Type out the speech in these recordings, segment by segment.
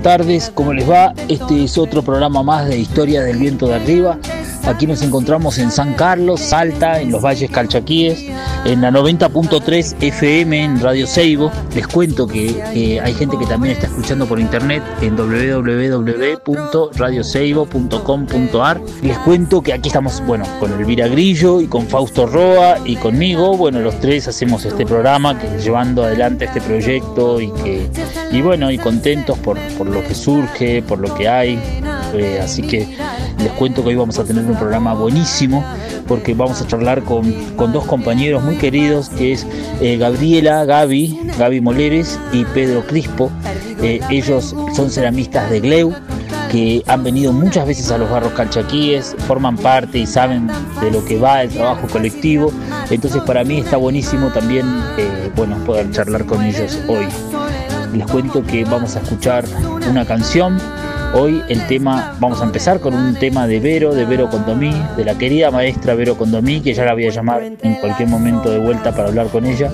Buenas tardes, ¿cómo les va? Este es otro programa más de Historia del Viento de Arriba. Aquí nos encontramos en San Carlos, Salta, en los Valles Calchaquíes, en la 90.3 FM en Radio Seibo. Les cuento que hay gente que también está escuchando por internet en www.radioseibo.com.ar. Les cuento que aquí estamos, bueno, con Elvira Grillo y con Fausto Roa y conmigo. Bueno, los tres hacemos este programa, que llevando adelante este proyecto y que, y bueno, y contentos por, por lo que surge, por lo que hay. Eh, así que les cuento que hoy vamos a tener un programa buenísimo porque vamos a charlar con, con dos compañeros muy queridos que es eh, Gabriela, Gaby, Gaby Moleres y Pedro Crispo. Eh, ellos son ceramistas de Gleu que han venido muchas veces a los barros calchaquíes, forman parte y saben de lo que va el trabajo colectivo. Entonces para mí está buenísimo también eh, bueno, poder charlar con ellos hoy. Les cuento que vamos a escuchar una canción Hoy el tema, vamos a empezar con un tema de Vero, de Vero Condomí, de la querida maestra Vero Condomí, que ya la voy a llamar en cualquier momento de vuelta para hablar con ella.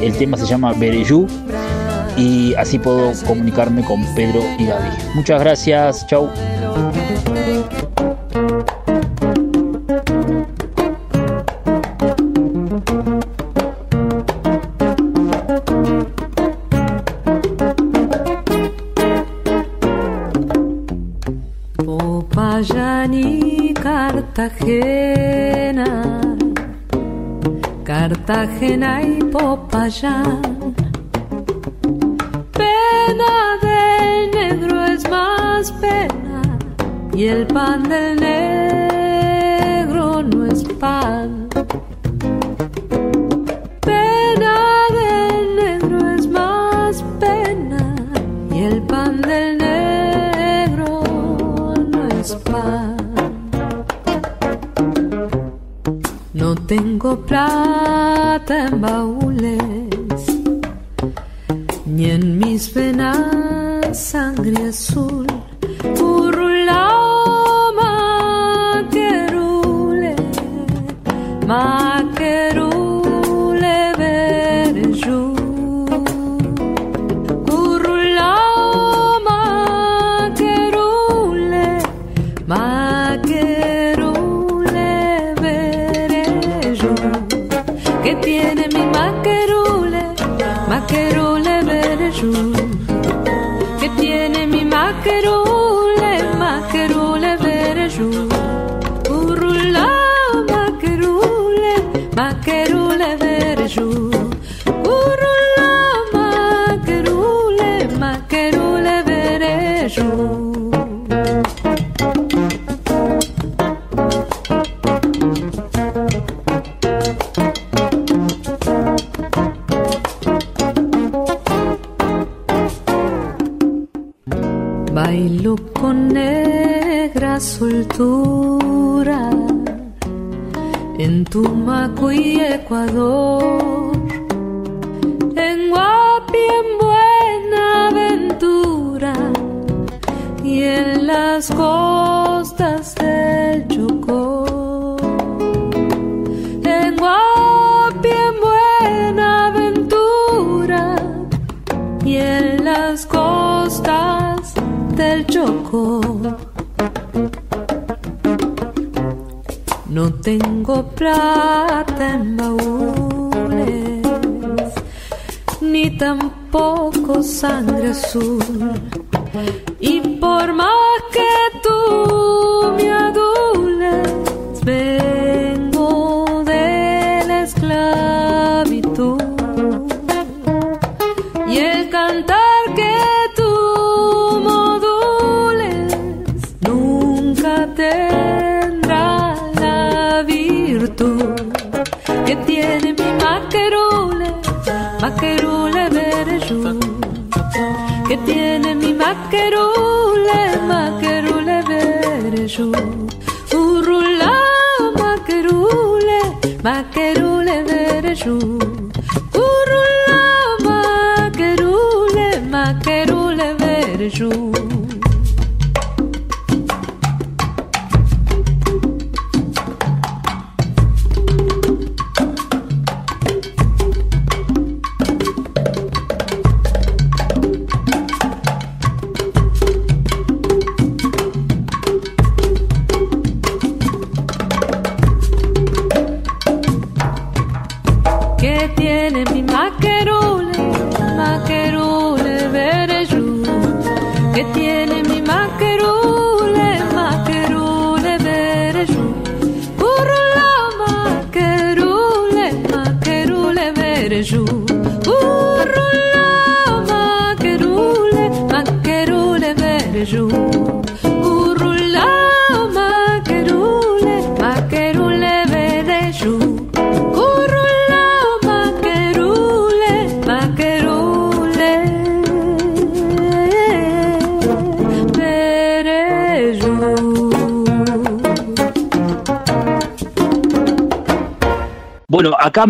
El tema se llama Bereyú y así puedo comunicarme con Pedro y Gaby. Muchas gracias, chau. Cartagena, Cartagena y Popayán. Pena del negro es más pena y el pan del negro no es pan.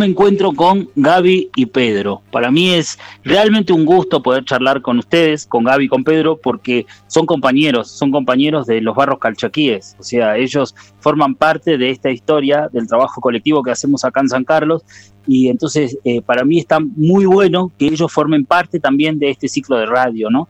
Me encuentro con Gaby y Pedro. Para mí es realmente un gusto poder charlar con ustedes, con Gaby y con Pedro, porque son compañeros, son compañeros de los barros calchaquíes. O sea, ellos forman parte de esta historia del trabajo colectivo que hacemos acá en San Carlos. Y entonces, eh, para mí está muy bueno que ellos formen parte también de este ciclo de radio, ¿no?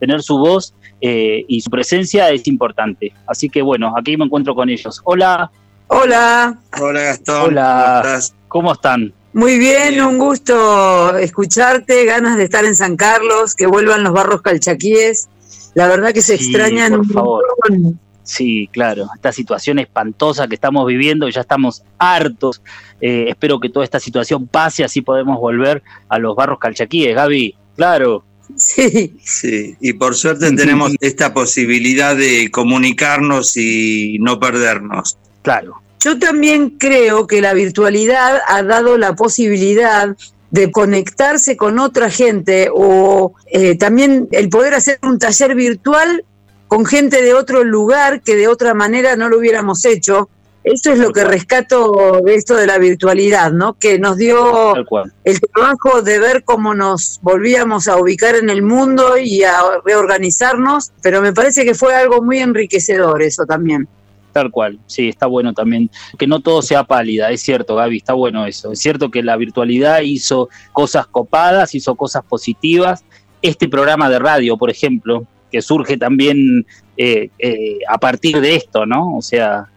Tener su voz eh, y su presencia es importante. Así que bueno, aquí me encuentro con ellos. Hola, Hola, Hola Gastón, Hola. ¿cómo estás? ¿Cómo están? muy bien, un gusto escucharte, ganas de estar en San Carlos, que vuelvan los barros calchaquíes. La verdad que se Sí, extrañan por un favor. montón. Sí, claro, esta situación espantosa que estamos viviendo, ya estamos hartos. Eh, espero que toda esta situación pase, así podemos volver a los barros calchaquíes. Gaby, claro, Sí, Sí, y por suerte tenemos esta posibilidad de comunicarnos y no perdernos. claro, yo también creo que la virtualidad ha dado la posibilidad de conectarse con otra gente o eh, también el poder hacer un taller virtual con gente de otro lugar que de otra manera no lo hubiéramos hecho. Eso es lo que rescato de esto de la virtualidad, ¿no? Que nos dio el trabajo de ver cómo nos volvíamos a ubicar en el mundo y a reorganizarnos, pero me parece que fue algo muy enriquecedor eso también. Tal cual, sí, está bueno también que no todo sea pálida, es cierto, Gaby, está bueno eso. Es cierto que la virtualidad hizo cosas copadas, hizo cosas positivas. Este programa de radio, por ejemplo, que surge también eh, eh, a partir de esto, ¿no? O sea,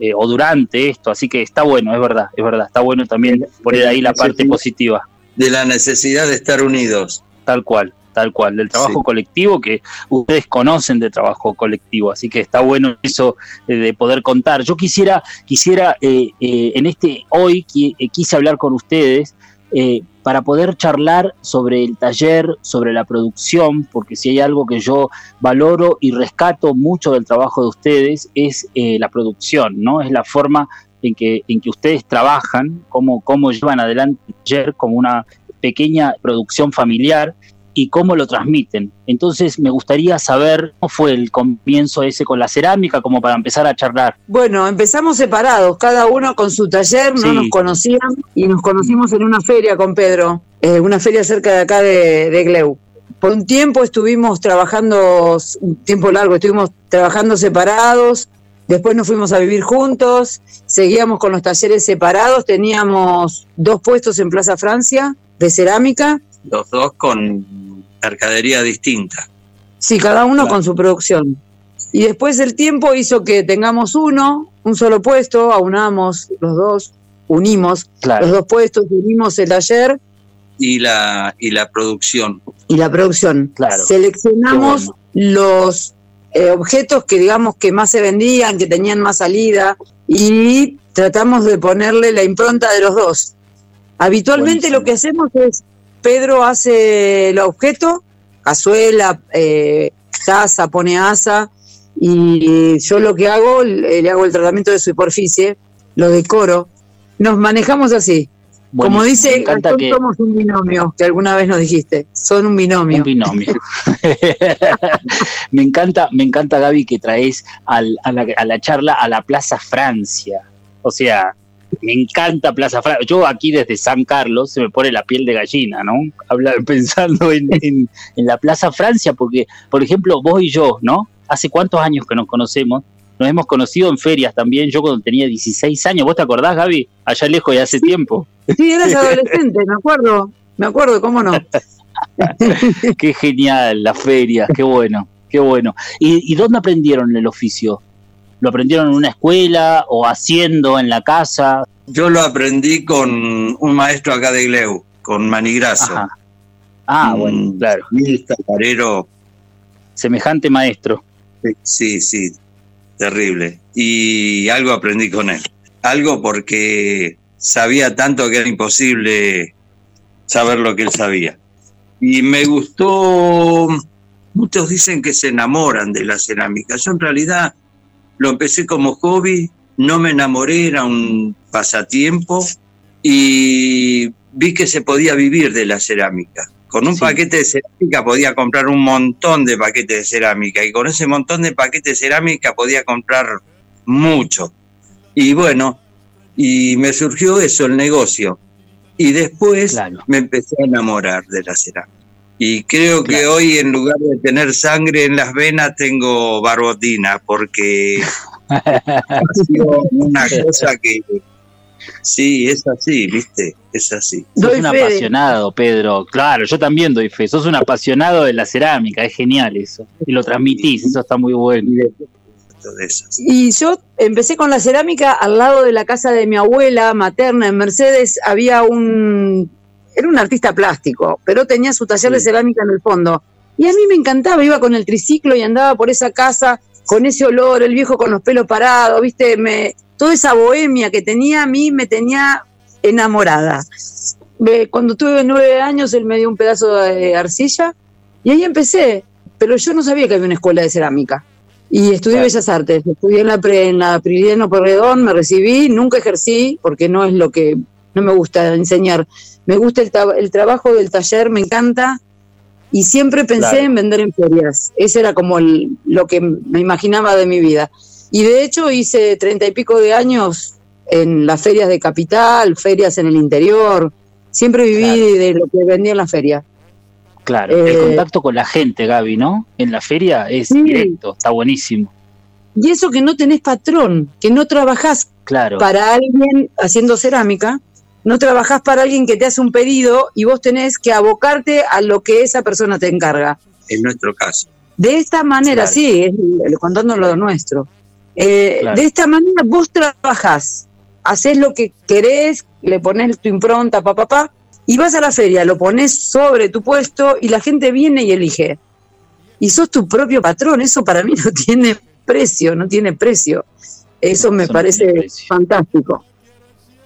eh, o durante esto, así que está bueno, es verdad, es verdad, está bueno también poner ahí la parte positiva, De la necesidad de estar unidos. tal cual, tal cual, del trabajo Sí. colectivo que ustedes conocen de trabajo colectivo, así que está bueno eso eh, de poder contar. Yo quisiera, quisiera eh, eh, en este hoy qui- quise hablar con ustedes para poder charlar sobre el taller, sobre la producción, porque si hay algo que yo valoro y rescato mucho del trabajo de ustedes es la producción, ¿no? Es la forma en que, en que ustedes trabajan, cómo, cómo llevan adelante el taller como una pequeña producción familiar y cómo lo transmiten. Entonces me gustaría saber cómo fue el comienzo ese con la cerámica, como para empezar a charlar. Bueno, empezamos separados, cada uno con su taller, no Sí. nos conocían y nos conocimos en una feria con Pedro, eh, una feria cerca de acá de, de Gleu. Por un tiempo estuvimos trabajando, un tiempo largo, estuvimos trabajando separados, después nos fuimos a vivir juntos, seguíamos con los talleres separados, teníamos dos puestos en Plaza Francia de cerámica, Los dos con mercadería distinta. Sí, cada uno Claro. con su producción. Y después el tiempo hizo que tengamos uno, un solo puesto, aunamos los dos, unimos Claro, los dos puestos, unimos el taller Y la, y la producción. y la producción. Claro. Seleccionamos los eh, objetos que digamos que más se vendían, que tenían más salida y tratamos de ponerle la impronta de los dos. Habitualmente Buenísimo. lo que hacemos es, Pedro hace el objeto, cazuela, eh, taza, pone asa, y yo lo que hago, le le hago el tratamiento de superficie, lo decoro. Nos manejamos así. Como dice, me encanta "Nosotros que somos un binomio, que alguna vez nos dijiste. Son un binomio. un binomio. me encanta, me encanta Gaby que traes al- a, la, a la charla a la Plaza Francia. O sea, me encanta Plaza Francia. Yo aquí desde San Carlos se me pone la piel de gallina, ¿no? Habla- pensando en, en- en la Plaza Francia, porque, por ejemplo, vos y yo, ¿no? Hace cuántos años que nos conocemos. Nos hemos conocido en ferias también, yo cuando tenía 16 años. ¿Vos te acordás, Gaby? Allá lejos y hace tiempo. Sí, eras adolescente, me acuerdo. Me acuerdo, ¿cómo no? Qué genial, las ferias, qué bueno, qué bueno. ¿Y, y dónde aprendieron el oficio? ¿Lo aprendieron en una escuela o haciendo en la casa? Yo lo aprendí con un maestro acá de Gleu, con Manigraso. Ajá. Ah, bueno, claro. Un taparero, Semejante maestro. sí, sí, terrible. Y algo aprendí con él. Algo porque sabía tanto que era imposible saber lo que él sabía. Y me gustó, muchos dicen que se enamoran de la cerámica. Yo en realidad lo empecé como hobby, no me enamoré, era un pasatiempo y vi que se podía vivir de la cerámica. Con un Sí. paquete de cerámica podía comprar un montón de paquetes de cerámica y con ese montón de paquetes de cerámica podía comprar mucho. Y bueno, y me surgió eso, el negocio. Y después Claro. me empecé a enamorar de la cerámica. Y creo que hoy en lugar de tener sangre en las venas tengo barbotina porque ha sido una cosa que sí, es así, ¿viste? Es así. Sos Doy un fe apasionado, Pedro. Claro, yo también doy fe. Sos un apasionado de la cerámica, es genial eso. Y lo transmitís, eso está muy bueno. Y yo empecé con la cerámica al lado de la casa de mi abuela materna en Mercedes. Había un. Era un artista plástico, pero tenía su taller de cerámica en el fondo. Y a mí me encantaba, iba con el triciclo y andaba por esa casa con ese olor, el viejo con los pelos parados, ¿viste? Me, toda esa bohemia que tenía a mí me tenía enamorada. Cuando tuve nueve años, él me dio un pedazo de arcilla y ahí empecé. Pero yo no sabía que había una escuela de cerámica. Y estudié Claro. Bellas Artes. Estudié en la, pre, en la Porredón, me recibí, nunca ejercí porque no es lo que. No me gusta enseñar. Me gusta el, el trabajo del taller, me encanta. Y siempre pensé Claro. en vender en ferias. Ese era como el- lo que me imaginaba de mi vida. Y de hecho hice treinta y pico de años en las ferias de capital, ferias en el interior. Siempre viví Claro. de lo que vendía en la feria. Claro, Eh, el contacto con la gente, Gaby, ¿no? En la feria es Sí. directo, está buenísimo. Y eso que no tenés patrón, que no trabajás Claro, para alguien haciendo cerámica, no trabajás para alguien que te hace un pedido y vos tenés que abocarte a lo que esa persona te encarga. En nuestro caso. De esta manera, Claro. sí, contando lo nuestro. Eh, Claro. De esta manera vos trabajás, haces lo que querés, le pones tu impronta, pa, pa, pa, y vas a la feria, lo pones sobre tu puesto y la gente viene y elige. Y sos tu propio patrón, eso para mí no tiene precio, no tiene precio. Eso me Eso parece fantástico.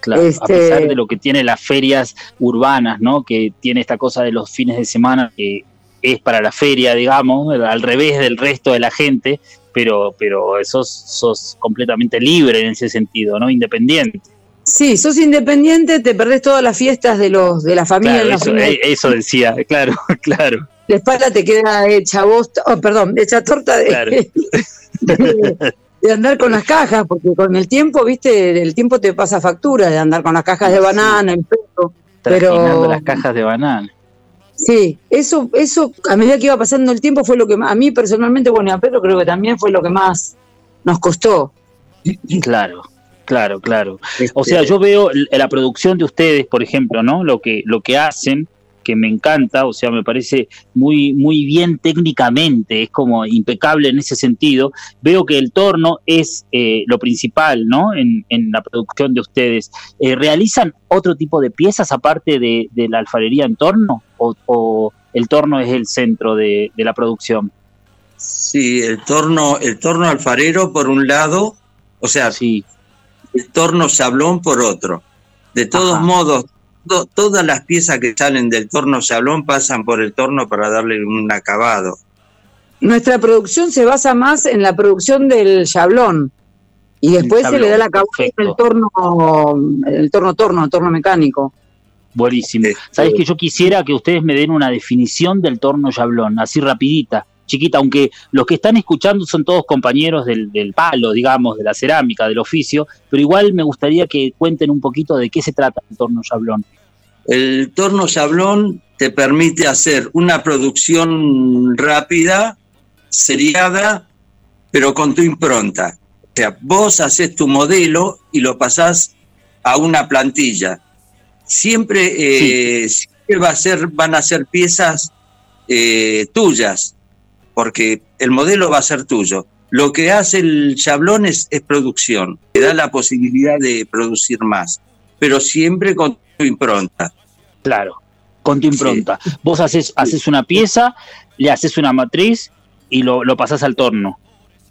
Claro. este- A pesar de lo que tiene las ferias urbanas, ¿no? Que tiene esta cosa de los fines de semana que es para la feria, digamos, al revés del resto de la gente, pero, pero sos, sos completamente libre en ese sentido, ¿no? Independiente. Sí, sos independiente, te perdés todas las fiestas de los de la familia. Claro, eso, eh, eso decía, claro, claro. la espalda te queda hecha bosta, oh, perdón, hecha torta de, Claro. de- de andar con las cajas, porque con el tiempo, viste, el tiempo te pasa factura de andar con las cajas de banana, el perro. Pero- las cajas de banana. Sí, eso, eso a medida que iba pasando el tiempo fue lo que más- a mí personalmente, bueno, y a Pedro creo que también fue lo que más nos costó. Claro, claro, claro. Este, O sea, yo veo la producción de ustedes, por ejemplo, ¿no? Lo que, lo que hacen, que me encanta, o sea, me parece muy, muy bien técnicamente, es como impecable en ese sentido. Veo que el torno es eh, lo principal, ¿no? En, en la producción de ustedes. Eh, ¿Realizan otro tipo de piezas aparte de, de la alfarería en torno? ¿O, o el torno es el centro de, de la producción? Sí, el torno, el torno alfarero por un lado, o sea, Sí, el torno sablón por otro. De todos Ajá. modos, to- todas las piezas que salen del torno sablón pasan por el torno para darle un acabado. Nuestra producción se basa más en la producción del chablón y después se le da la acabado el torno, el torno torno, el torno mecánico. Buenísimo. Este, Sabes que yo quisiera que ustedes me den una definición del torno yablón, así rapidita, chiquita, aunque los que están escuchando son todos compañeros del, del palo, digamos, de la cerámica, del oficio, pero igual me gustaría que cuenten un poquito de qué se trata el torno yablón. El torno sablón te permite hacer una producción rápida, seriada, pero con tu impronta. O sea, vos haces tu modelo y lo pasás a una plantilla. Siempre, eh, siempre va a ser, van a ser piezas eh, tuyas, porque el modelo va a ser tuyo. Lo que hace el chablón es, es producción, te da la posibilidad de producir más, pero siempre con impronta. Claro, con tu impronta. Vos haces, haces una pieza, le haces una matriz y lo, lo pasás al torno.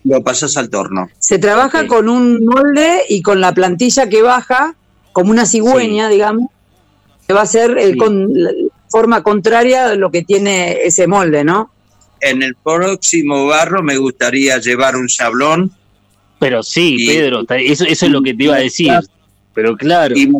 Lo pasás al torno. Se trabaja con un molde y con la plantilla que baja, como una cigüeña, digamos, que va a ser el Sí. con, la forma contraria de lo que tiene ese molde, ¿no? En el próximo barro me gustaría llevar un chablón Pero sí, Y- Pedro, eso, eso es lo que te iba a decir. Pero claro, y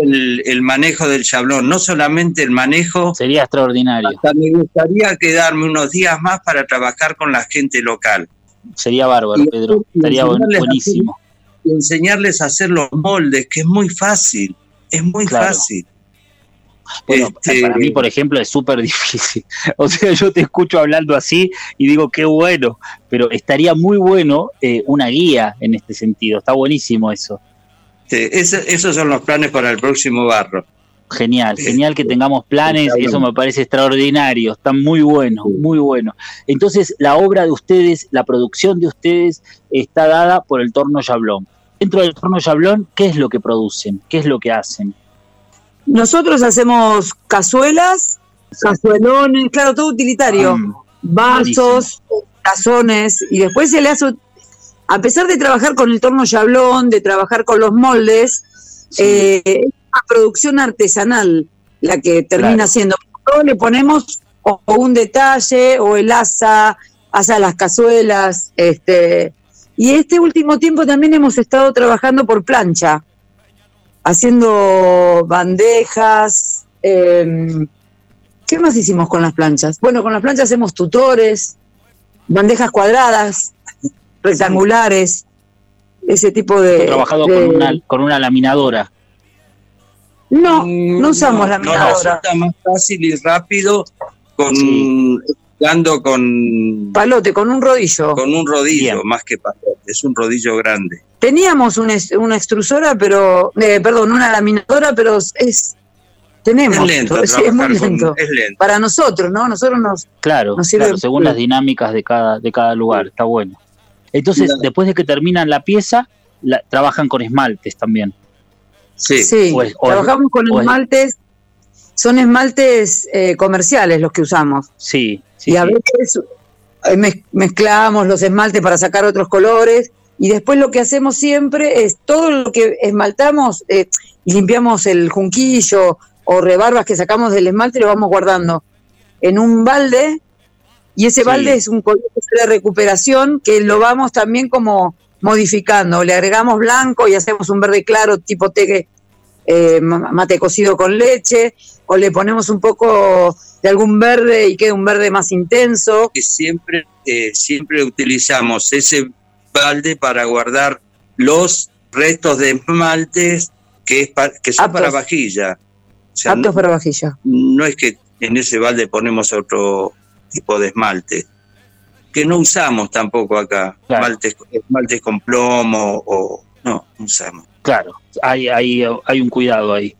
el, el manejo del chablón. No solamente el manejo, sería extraordinario. hasta me gustaría quedarme unos días más para trabajar con la gente local. Sería bárbaro, Y- Pedro. Estaría a buenísimo. Enseñarles a hacer los moldes, que es muy fácil. Es muy Claro. fácil. Bueno, Este, para mí, por ejemplo, es súper difícil. O sea, yo te escucho hablando así y digo, qué bueno, pero estaría muy bueno eh, una guía en este sentido. Está buenísimo eso. Este, esos son los planes para el próximo barro. Genial, genial que tengamos planes, eso me parece extraordinario, está muy bueno, muy bueno. Entonces, la obra de ustedes, la producción de ustedes está dada por el torno Yablón. Dentro del torno Yablón, ¿qué es lo que producen? ¿Qué es lo que hacen? Nosotros hacemos cazuelas, cazuelones, claro, todo utilitario. Mm, vasos, tazones, y después se le hace, a pesar de trabajar con el torno yablón, de trabajar con los moldes, sí, eh, es una producción artesanal la que termina Claro. siendo. Todos le ponemos o, o un detalle, o el asa, asa las cazuelas, este, y este último tiempo también hemos estado trabajando por plancha, haciendo bandejas, em, ¿Qué más hicimos con las planchas? Bueno, con las planchas hacemos tutores, bandejas cuadradas, rectangulares, ese tipo de... he trabajado de- con, una, con una laminadora. No, no usamos laminadora. resulta más fácil y rápido con Sí. dando con, Palote, con un rodillo. con un rodillo, Bien. más que palote. Es un rodillo grande. Teníamos una, una extrusora, pero... eh, perdón, una laminadora, pero es... Tenemos. Es lento, sí, es muy con- lento. es lento. Para nosotros, ¿no? Nosotros nos... Claro, Nos sirve claro, según las dinámicas de cada, de cada lugar, está bueno. Entonces, Claro. después de que terminan la pieza, la- trabajan con esmaltes también. Sí, Sí, O es- o es- trabajamos con es- esmaltes... Son esmaltes eh, comerciales los que usamos. Sí, sí, y a sí. veces eh, mez- mezclamos los esmaltes para sacar otros colores y después lo que hacemos siempre es todo lo que esmaltamos eh, y limpiamos el junquillo o rebarbas que sacamos del esmalte lo vamos guardando en un balde y ese Sí. balde es un color de recuperación que lo vamos también como modificando, le agregamos blanco y hacemos un verde claro tipo té eh, ma- mate cocido con leche o le ponemos un poco de algún verde y queda un verde más intenso. que siempre, eh, siempre utilizamos ese balde para guardar los restos de esmaltes que, es pa- que son Aptos. para vajilla. O sea, Aptos no, para vajilla. no es que en ese balde ponemos otro tipo de esmalte, que no usamos tampoco acá, Claro. esmaltes, esmaltes con plomo o no, no usamos. Claro, hay, hay, hay un cuidado ahí.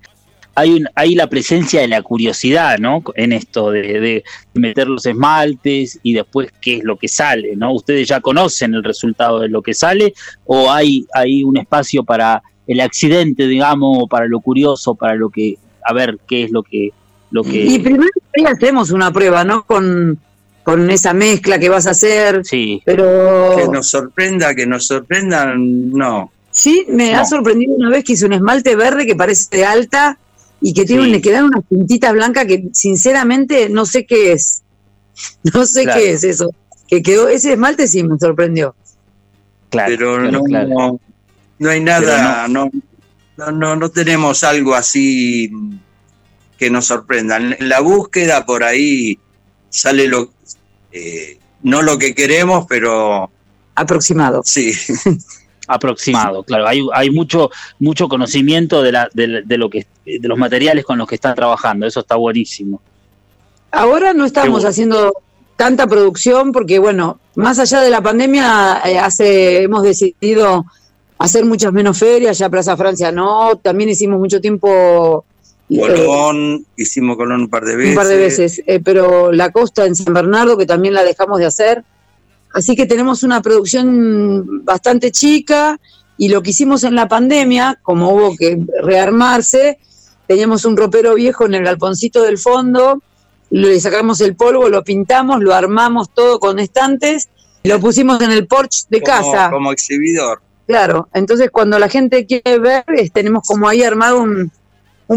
Hay, un, hay la presencia de la curiosidad, ¿no? En esto de, de meter los esmaltes y después qué es lo que sale, ¿no? Ustedes ya conocen el resultado de lo que sale o hay, hay un espacio para el accidente, digamos, o para lo curioso, para lo que, a ver qué es lo que... Lo que Y primero ahí hacemos una prueba, ¿no? Con, con esa mezcla que vas a hacer, sí, pero Que nos sorprenda, que nos sorprendan, no. sí, me No. ha sorprendido una vez que hice un esmalte verde que parece de alta y que tiene, Sí. le quedan unas puntitas blancas que sinceramente no sé qué es. No sé Claro. qué es eso. Que quedó, ese esmalte sí me sorprendió. claro. pero no, claro. no, no hay nada, no. No, no, no tenemos algo así que nos sorprendan. En la búsqueda por ahí sale lo, eh, no lo que queremos, pero... Aproximado. Sí. Aproximado, claro. Hay, hay mucho, mucho conocimiento de, la, de, lo que, de los materiales con los que están trabajando. Eso está buenísimo. Ahora no estamos haciendo tanta producción porque, bueno, más allá de la pandemia, eh, hace, hemos decidido hacer muchas menos ferias, ya Plaza Francia no, también hicimos mucho tiempo... Colón, hicimos Colón un par de veces. Un par de veces, eh, pero la costa en San Bernardo, que también la dejamos de hacer. Así que tenemos una producción bastante chica y lo que hicimos en la pandemia, como hubo que rearmarse, teníamos un ropero viejo en el galponcito del fondo, le sacamos el polvo, lo pintamos, lo armamos todo con estantes, lo pusimos en el porche de casa. Como exhibidor. Claro, entonces cuando la gente quiere ver, tenemos como ahí armado un,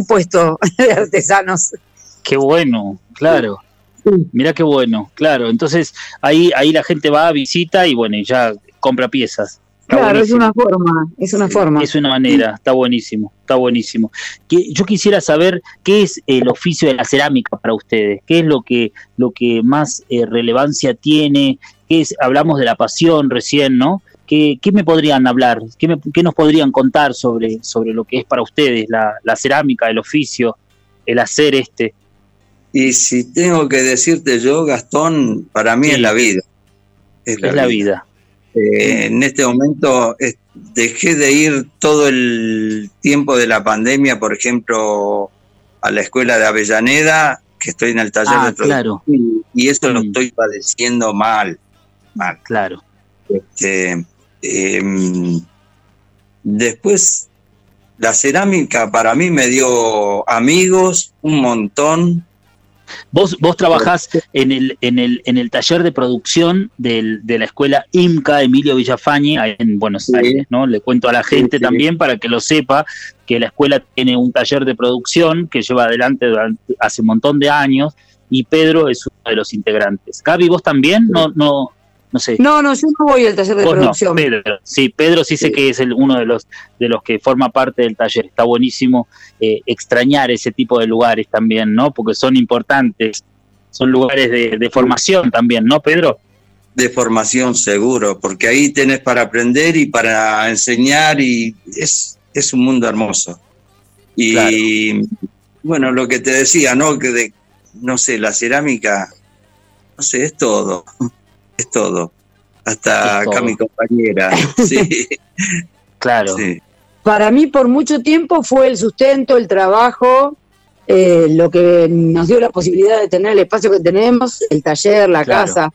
puesto de artesanos. Qué bueno, claro. Mira qué bueno, claro. Entonces ahí, ahí la gente va, visita y bueno, ya compra piezas. claro, es una forma, es una forma. Es una manera, está buenísimo, está buenísimo. yo quisiera saber qué es el oficio de la cerámica para ustedes, qué es lo que, lo que más eh, relevancia tiene, qué es, hablamos de la pasión recién, ¿no? ¿Qué, me podrían hablar? ¿Qué, ¿Qué, nos podrían contar sobre, sobre lo que es para ustedes la, cerámica, el oficio, el hacer este? Y si tengo que decirte yo, Gastón, para mí es la vida. Es la, vida. Eh, en este momento dejé de ir todo el tiempo de la pandemia, por ejemplo, a la escuela de Avellaneda, que estoy en el taller ah, de claro. y eso lo mm. estoy padeciendo mal, mal. Claro. Este, Em, después, la cerámica para mí me dio amigos, un montón. Vos, vos trabajás en el, en, el, en el taller de producción de la escuela IMCA Emilio Villafañe en Buenos Aires, ¿no? Le cuento a la gente también para que lo sepa que la escuela tiene un taller de producción que lleva adelante hace un montón de años y Pedro es uno de los integrantes. Gaby, ¿vos también? No, no, no sé. No, no, yo no voy al taller de producción. Pedro, sí, Pedro sí sé que es el, uno de los de los que forma parte del taller. Está buenísimo eh, extrañar ese tipo de lugares también, ¿no? Porque son importantes, son lugares de, formación también, ¿no, Pedro? De formación seguro, porque ahí tenés para aprender y para enseñar y es, es un mundo hermoso. Y bueno, lo que te decía, ¿no? Que de, no sé, la cerámica, no sé, es todo es todo. Hasta acá mi compañera. sí. Claro. Para mí por mucho tiempo fue el sustento, el trabajo, eh, lo que nos dio la posibilidad de tener el espacio que tenemos, el taller, la casa.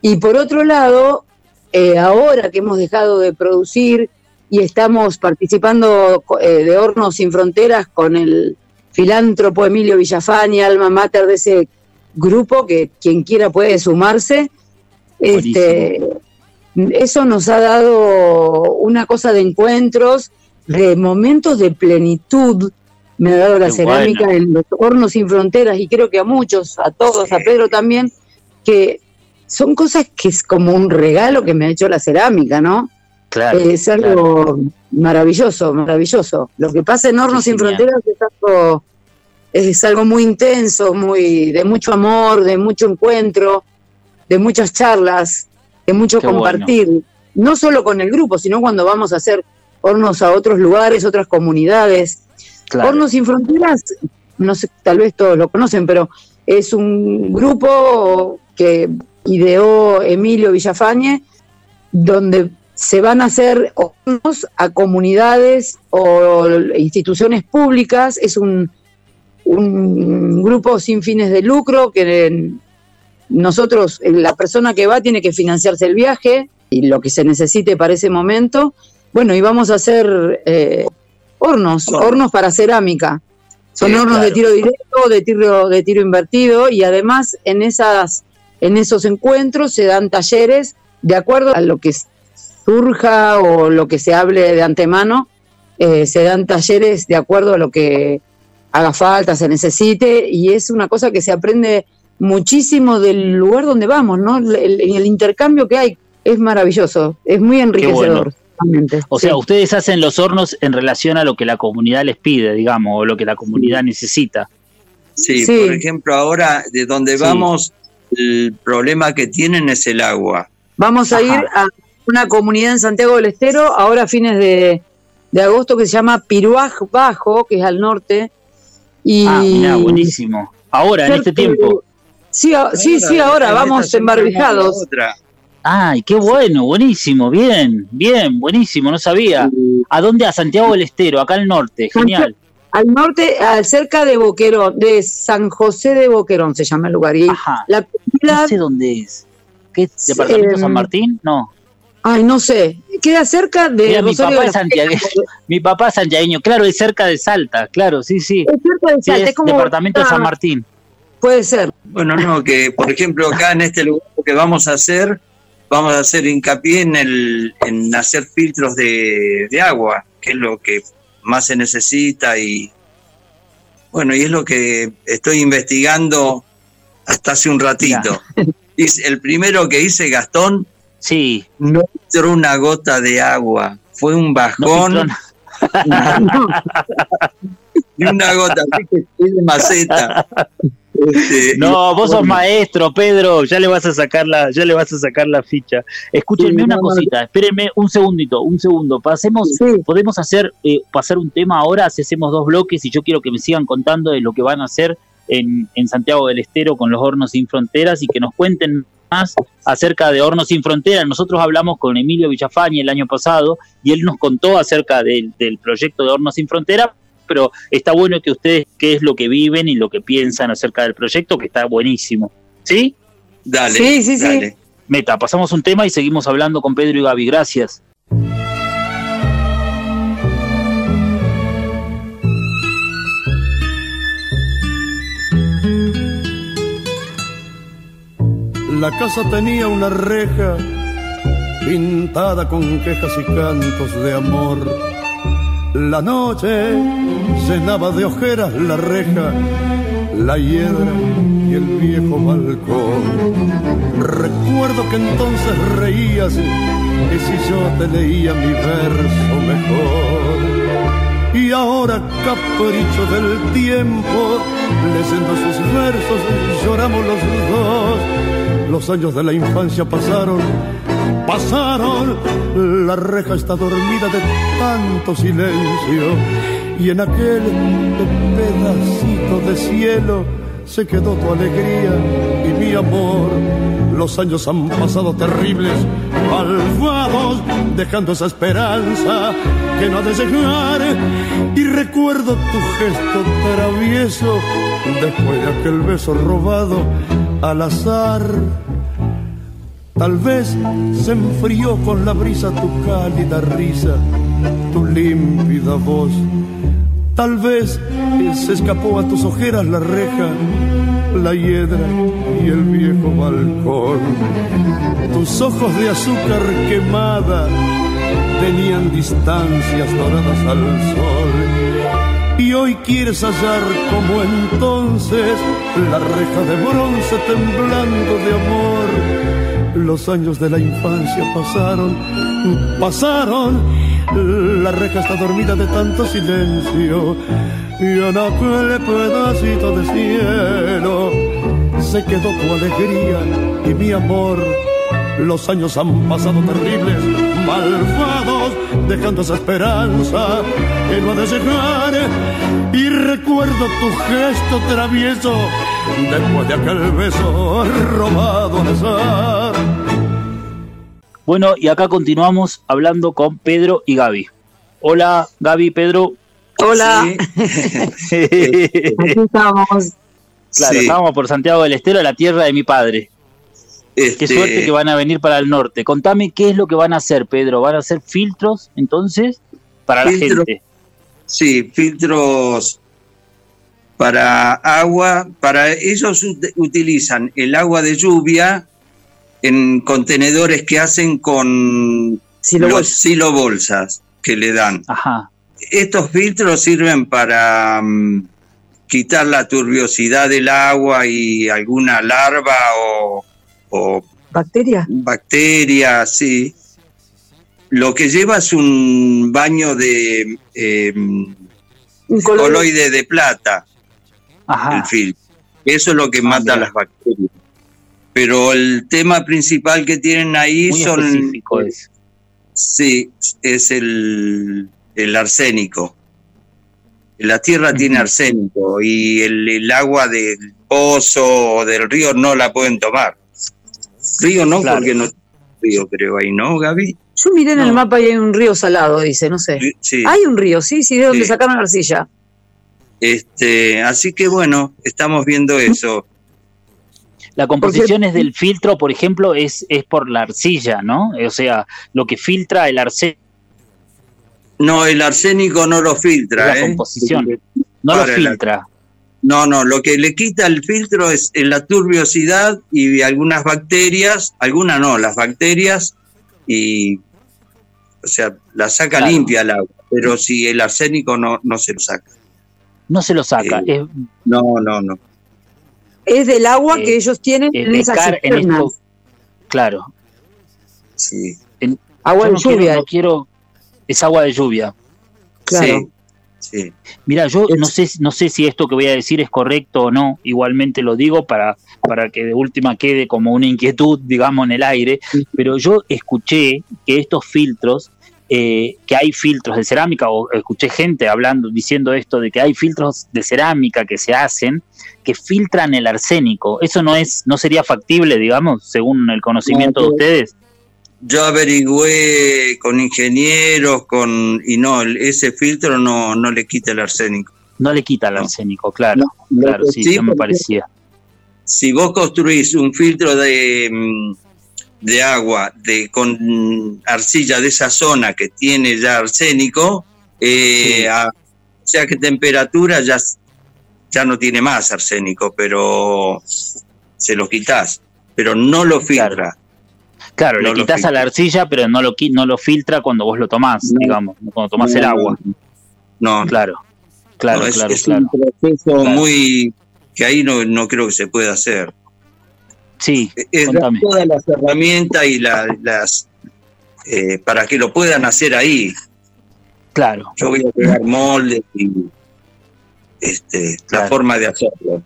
Y por otro lado, eh, ahora que hemos dejado de producir y estamos participando eh, de Hornos Sin Fronteras con el filántropo Emilio Villafani, alma mater de ese grupo, que quien quiera puede sumarse, este, eso nos ha dado una cosa de encuentros, de momentos de plenitud. Me ha dado la cerámica en los hornos sin fronteras y creo que a muchos, a todos, a Pedro también, que son cosas que es como un regalo que me ha hecho la cerámica, ¿no? Claro, es algo maravilloso, maravilloso. Lo que pasa en Hornos sin Fronteras es algo, es algo muy intenso, muy de mucho amor, de mucho encuentro, de muchas charlas, de mucho compartir, no solo con el grupo, sino cuando vamos a hacer hornos a otros lugares, otras comunidades. Hornos sin Fronteras, no sé, tal vez todos lo conocen, pero es un grupo que ideó Emilio Villafañe, donde se van a hacer hornos a comunidades o instituciones públicas. Es un, un grupo sin fines de lucro que nosotros, eh, la persona que va tiene que financiarse el viaje y lo que se necesite para ese momento. Bueno, y vamos a hacer eh, hornos, hornos para cerámica. Son hornos de tiro directo, de tiro, de tiro invertido y además en, esas, en esos encuentros se dan talleres de acuerdo a lo que surja o lo que se hable de antemano. Eh, se dan talleres de acuerdo a lo que haga falta, se necesite y es una cosa que se aprende muchísimo del lugar donde vamos, ¿no? El, el intercambio que hay es maravilloso, es muy enriquecedor. O sea, ustedes hacen los hornos en relación a lo que la comunidad les pide, digamos, o lo que la comunidad necesita. Sí, Sí. por ejemplo, ahora de donde Sí. vamos, el problema que tienen es el agua. Vamos a ir a una comunidad en Santiago del Estero, ahora a fines de, de agosto, que se llama Piruaj Bajo, que es al norte. Y Ah, mirá, buenísimo. Ahora, en este tiempo. Sí, a- sí, sí, ahora vamos embarbijados. Ay, qué bueno, buenísimo, bien, bien, buenísimo, no sabía. ¿A dónde? A Santiago del Estero, acá al norte, genial. Al norte, al- cerca de Boquerón, de San José de Boquerón se llama el lugar. Y Ajá, la comunidad, no sé dónde es. ¿Qué es? ¿Departamento Eh, San Martín? No. ay, no sé, queda cerca de Mira, mi papá de es la santiagueño. Sierra. Mi papá es santiagueño, claro, es cerca de Salta, claro, sí, sí. Es cerca de Sí, Salta, es es como departamento de San Martín. Puede ser. Bueno, no, que por ejemplo acá en este lugar lo que vamos a hacer, vamos a hacer hincapié en, el, en hacer filtros de, de agua, que es lo que más se necesita y bueno, y es lo que estoy investigando hasta hace un ratito. El primero que hice, Gastón, Sí, no entró una gota de agua, fue un bajón. y una gota, estoy de maceta. Este, No, vos sos maestro, Pedro, ya le vas a sacar la, ya le vas a sacar la ficha. Escúchenme Sí, una no. cosita, espérenme un segundito, un segundo. Pasemos, Sí. podemos hacer, eh, pasar un tema ahora, si hacemos dos bloques y yo quiero que me sigan contando de lo que van a hacer en, en Santiago del Estero con los Hornos Sin Fronteras y que nos cuenten más acerca de Hornos Sin Fronteras. Nosotros hablamos con Emilio Villafañe el año pasado y él nos contó acerca del, del proyecto de Hornos Sin Fronteras, pero está bueno que ustedes qué es lo que viven y lo que piensan acerca del proyecto, que está buenísimo. ¿Sí? Dale, Sí, sí, sí. Meta, pasamos un tema y seguimos hablando con Pedro y Gaby. Gracias. La casa tenía una reja pintada con quejas y cantos de amor. La noche llenaba de ojeras la reja, la hiedra y el viejo balcón. Recuerdo que entonces reías y si yo te leía mi verso mejor. Y ahora, capricho del tiempo, leyendo sus versos, lloramos los dos. Los años de la infancia pasaron, pasaron. La reja está dormida de tanto silencio. Y en aquel pedacito de cielo se quedó tu alegría y mi amor. Los años han pasado terribles, malvados, dejando esa esperanza que no ha de llegar. Y recuerdo tu gesto travieso después de aquel beso robado al azar. Tal vez se enfrió con la brisa tu cálida risa, tu límpida voz. Tal vez se escapó a tus ojeras la reja, la hiedra y el viejo balcón. Tus ojos de azúcar quemada tenían distancias doradas al sol. Y hoy quieres hallar como entonces la reja de bronce temblando de amor. Los años de la infancia pasaron, pasaron. La reja está dormida de tanto silencio. Y en aquel pedacito de cielo se quedó tu alegría y mi amor. Los años han pasado terribles, malvados, dejando esa esperanza que no ha de llegar. Y recuerdo tu gesto travieso después de aquel beso robado al azar. Bueno, y acá continuamos hablando con Pedro y Gaby. Hola, Gaby, Pedro. Hola, Sí, aquí estamos. Claro, sí, estábamos por Santiago del Estero, la tierra de mi padre. Qué este, suerte que van a venir para el norte. Contame qué es lo que van a hacer, Pedro. ¿Van a hacer filtros entonces para la gente? Sí, filtros para agua, para ellos ut- utilizan el agua de lluvia en contenedores que hacen con los silobolsas que le dan. Ajá. Estos filtros sirven para mm, quitar la turbiosidad del agua y alguna larva o, o ¿Bacteria? bacteria, sí. Lo que lleva es un baño de eh, Un coloide de plata. El filtro. Eso es lo que mata las bacterias. Pero el tema principal que tienen ahí son... Es. Sí, es el, el arsénico. La tierra tiene arsénico y el, agua del pozo o del río no la pueden tomar. Río no, porque no río creo ahí, ¿no, Gaby? Yo miré en el mapa y hay un río salado, dice, no sé. Hay un río, sí, sí, de donde sacaron la arcilla. Este, así que bueno, estamos viendo eso. La composición es del filtro, por ejemplo, es, es por la arcilla, ¿no? O sea, lo que filtra el arsénico. No, el arsénico no lo filtra. La ¿eh? composición. No lo filtra. No, no, lo que le quita el filtro es la turbiosidad y algunas bacterias, algunas no, las bacterias, y, o sea, la saca limpia el agua, pero si el arsénico no, no se lo saca. No se lo saca. Eh, no, no, no. Es del agua eh, que ellos tienen en esas cisternas. claro. Sí. agua de lluvia. no quiero, es agua de lluvia. Claro. Sí. Mira, yo no sé, no sé si esto que voy a decir es correcto o no, igualmente lo digo para, para que de última quede como una inquietud, digamos, en el aire, pero yo escuché que estos filtros, eh, que hay filtros de cerámica, o escuché gente hablando, diciendo esto de que hay filtros de cerámica que se hacen, que filtran el arsénico. ¿Eso no es, no sería factible, digamos, según el conocimiento de ustedes? yo averigüé con ingenieros, con y no, ese filtro no, no le quita el arsénico. No le quita el arsénico, claro. claro, sí, me parecía. Si vos construís un filtro de, mm, de agua de, con arcilla de esa zona que tiene ya arsénico, eh, o sea que temperatura ya, ya no tiene más arsénico, pero se lo quitas, pero no lo filtra. Claro, le quitas a la arcilla, pero no lo, no lo filtra cuando vos lo tomás, digamos, cuando tomás el agua. No. Claro, claro, es, claro. Es un proceso muy. que ahí no, no creo que se pueda hacer. Sí, es todas las herramientas y las. Eh, para que lo puedan hacer ahí. Claro. Yo voy a crear moldes y. Este, la forma de hacerlo.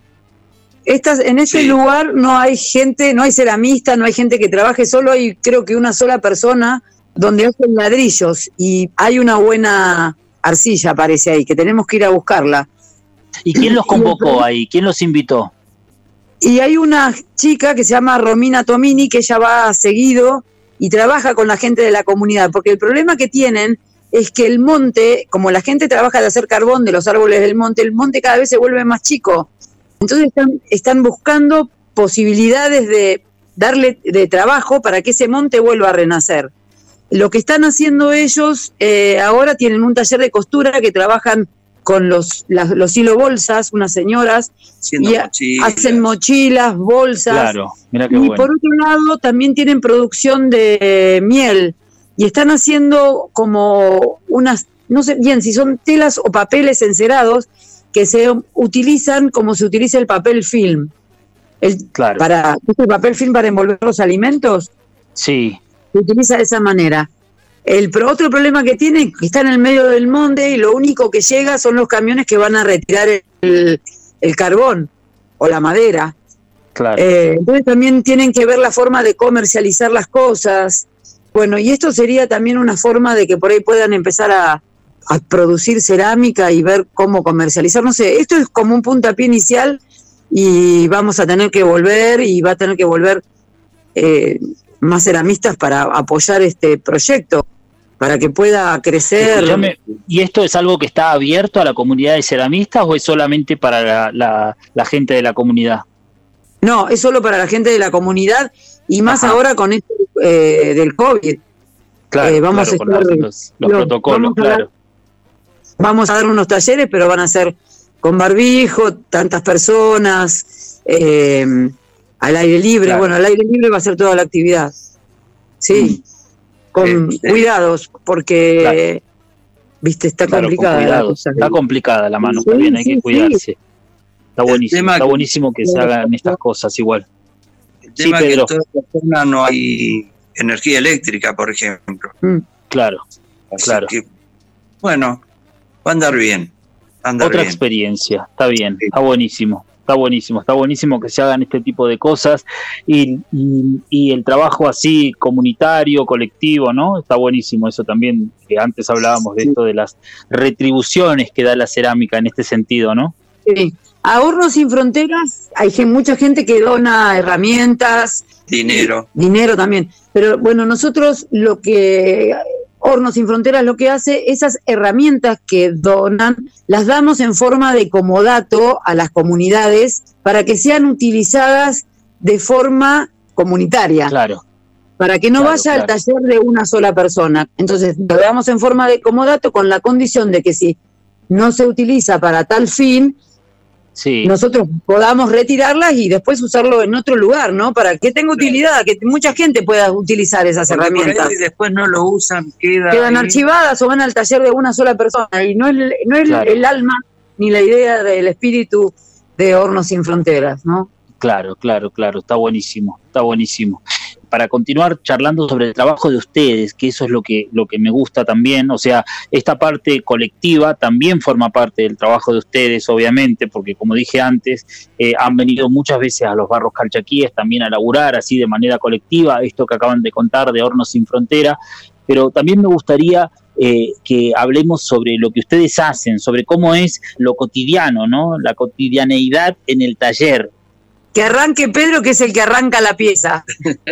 Estas, en ese lugar no hay gente, no hay ceramista, no hay gente que trabaje, solo hay creo que una sola persona donde hacen ladrillos y hay una buena arcilla, parece ahí, que tenemos que ir a buscarla. ¿Y quién los convocó ahí? ¿Quién los invitó? Y hay una chica que se llama Romina Tomini, que ella va seguido y trabaja con la gente de la comunidad, porque el problema que tienen es que el monte, como la gente trabaja de hacer carbón de los árboles del monte, el monte cada vez se vuelve más chico. Entonces están, buscando posibilidades de darle de trabajo para que ese monte vuelva a renacer. Lo que están haciendo ellos eh, ahora tienen un taller de costura que trabajan con los, los hilo bolsas, unas señoras, y hacen mochilas, bolsas. Claro, mira qué y por otro lado también tienen producción de miel y están haciendo como unas, no sé bien si son telas o papeles encerados que se utilizan como se utiliza el papel film. El, claro. para, ¿El papel film para envolver los alimentos? Sí. Se utiliza de esa manera. El otro problema que tiene que está en el medio del monte y lo único que llega son los camiones que van a retirar el, carbón o la madera. Claro. Eh, entonces también tienen que ver la forma de comercializar las cosas. Bueno, y esto sería también una forma de que por ahí puedan empezar a, a producir cerámica y ver cómo comercializar. No sé, esto es como un puntapié inicial y vamos a tener que volver y va a tener que volver eh, más ceramistas para apoyar este proyecto, para que pueda crecer. ¿Y esto es algo que está abierto a la comunidad de ceramistas o es solamente para la, gente de la comunidad? No, es solo para la gente de la comunidad y más ahora con esto eh, del COVID. Claro, eh, vamos a los, protocolos, claro vamos a dar unos talleres, pero van a ser con barbijo, tantas personas, eh, al aire libre. Bueno, al aire libre va a ser toda la actividad. Sí, mm. Con cuidados, porque, viste, está complicada la cosa. Está complicada la mano, también hay que cuidarse. Está buenísimo, está buenísimo que se hagan estas cosas igual. El tema es que en toda la zona no hay energía eléctrica, por ejemplo. Mm. Claro, claro. bueno, va a andar bien. Otra bien. experiencia, está bien, Sí. está buenísimo. Está buenísimo, está buenísimo que se hagan este tipo de cosas y, y- y el trabajo así comunitario, colectivo, ¿no? Está buenísimo eso también, que antes hablábamos de esto de las retribuciones que da la cerámica en este sentido, ¿no? Sí. A Hornos Sin Fronteras hay mucha gente que dona herramientas, Dinero. dinero también. Pero bueno, nosotros lo que Hornos Sin Fronteras lo que hace, esas herramientas que donan, las damos en forma de comodato a las comunidades para que sean utilizadas de forma comunitaria, Claro, para que no claro, vaya al taller de una sola persona. Entonces, lo damos en forma de comodato con la condición de que si no se utiliza para tal fin, sí. nosotros podamos retirarlas y después usarlo en otro lugar, ¿no? Para que tenga utilidad, que mucha gente pueda utilizar esas Porque herramientas. ahí después no lo usan, queda Quedan ahí. archivadas o van al taller de una sola persona y no es, no es Claro. el alma ni la idea del espíritu de Hornos Sin Fronteras, ¿no? Claro, claro, claro, está buenísimo, está buenísimo. Para continuar charlando sobre el trabajo de ustedes, que eso es lo que, lo que me gusta también, o sea, esta parte colectiva también forma parte del trabajo de ustedes, obviamente, porque como dije antes, eh, han venido muchas veces a los barros calchaquíes también a laburar así de manera colectiva, esto que acaban de contar de Hornos Sin Frontera, pero también me gustaría eh, que hablemos sobre lo que ustedes hacen, sobre cómo es lo cotidiano, ¿no? La cotidianeidad en el taller, Que arranque Pedro, que es el que arranca la pieza.